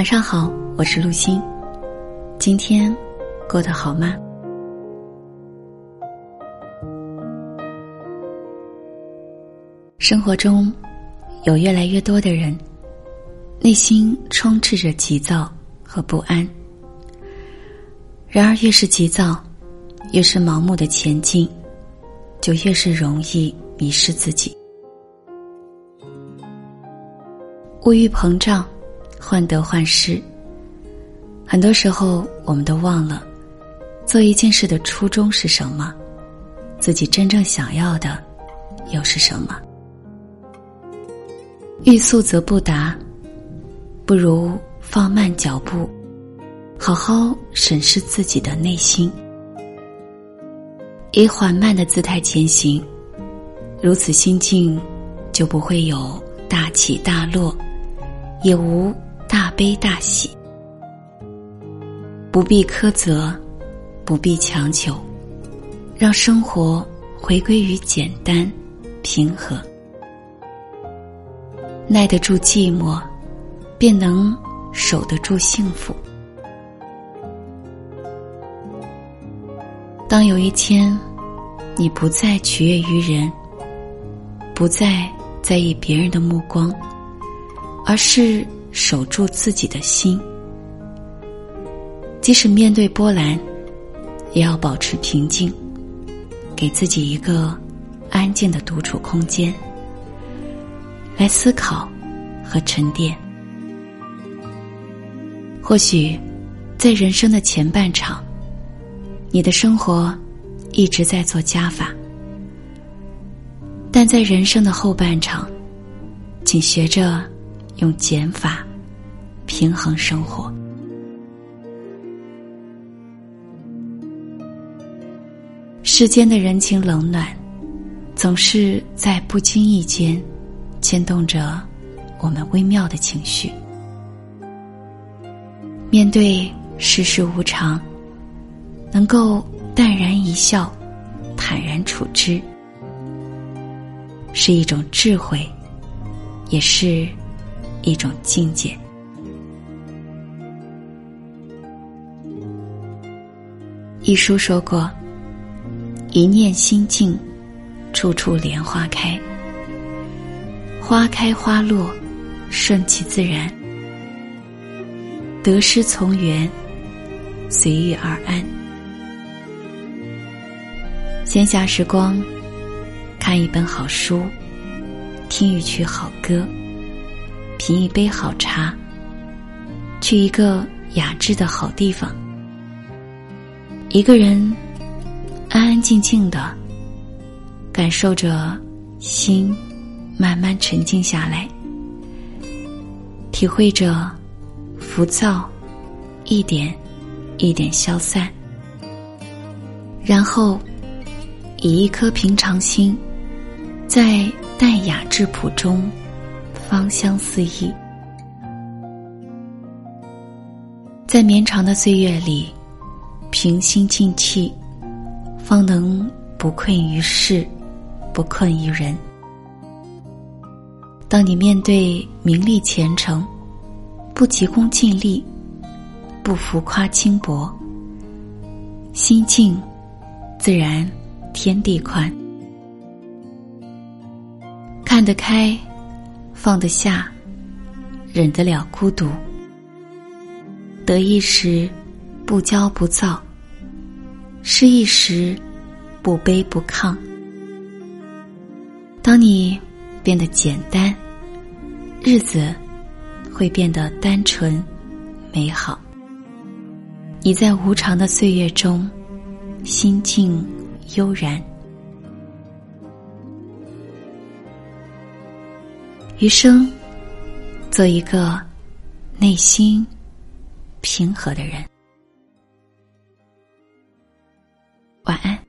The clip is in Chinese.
晚上好，我是陆欣。今天过得好吗？生活中有越来越多的人，内心充斥着急躁和不安。然而，越是急躁，越是盲目的前进，就越是容易迷失自己。物欲膨胀，患得患失。很多时候，我们都忘了做一件事的初衷是什么，自己真正想要的又是什么。欲速则不达，不如放慢脚步，好好审视自己的内心，以缓慢的姿态前行，如此心境就不会有大起大落。也无大悲大喜，不必苛责，不必强求，让生活回归于简单、平和。耐得住寂寞，便能守得住幸福。当有一天，你不再取悦于人，不再在意别人的目光。而是守住自己的心，即使面对波澜，也要保持平静，给自己一个安静的独处空间，来思考和沉淀。或许，在人生的前半场，你的生活一直在做加法，但在人生的后半场，请学着。用减法平衡生活。世间的人情冷暖，总是在不经意间牵动着我们微妙的情绪。面对世事无常，能够淡然一笑，坦然处之，是一种智慧，也是。一种境界。一书说过：“一念心静，处处莲花开。花开花落，顺其自然。得失从缘，随遇而安。闲暇时光，看一本好书，听一曲好歌。”品一杯好茶，去一个雅致的好地方，一个人安安静静的感受着心慢慢沉静下来，体会着浮躁一点一点消散，然后以一颗平常心，在淡雅质朴中。芳香四溢，在绵长的岁月里，平心静气，方能不困于世，不困于人。当你面对名利前程，不急功近利，不浮夸轻薄，心静，自然天地宽，看得开。放得下，忍得了孤独。得意时，不骄不躁；失意时，不卑不亢。当你变得简单，日子会变得单纯美好。你在无常的岁月中，心静悠然。余生做一个内心平和的人。晚安。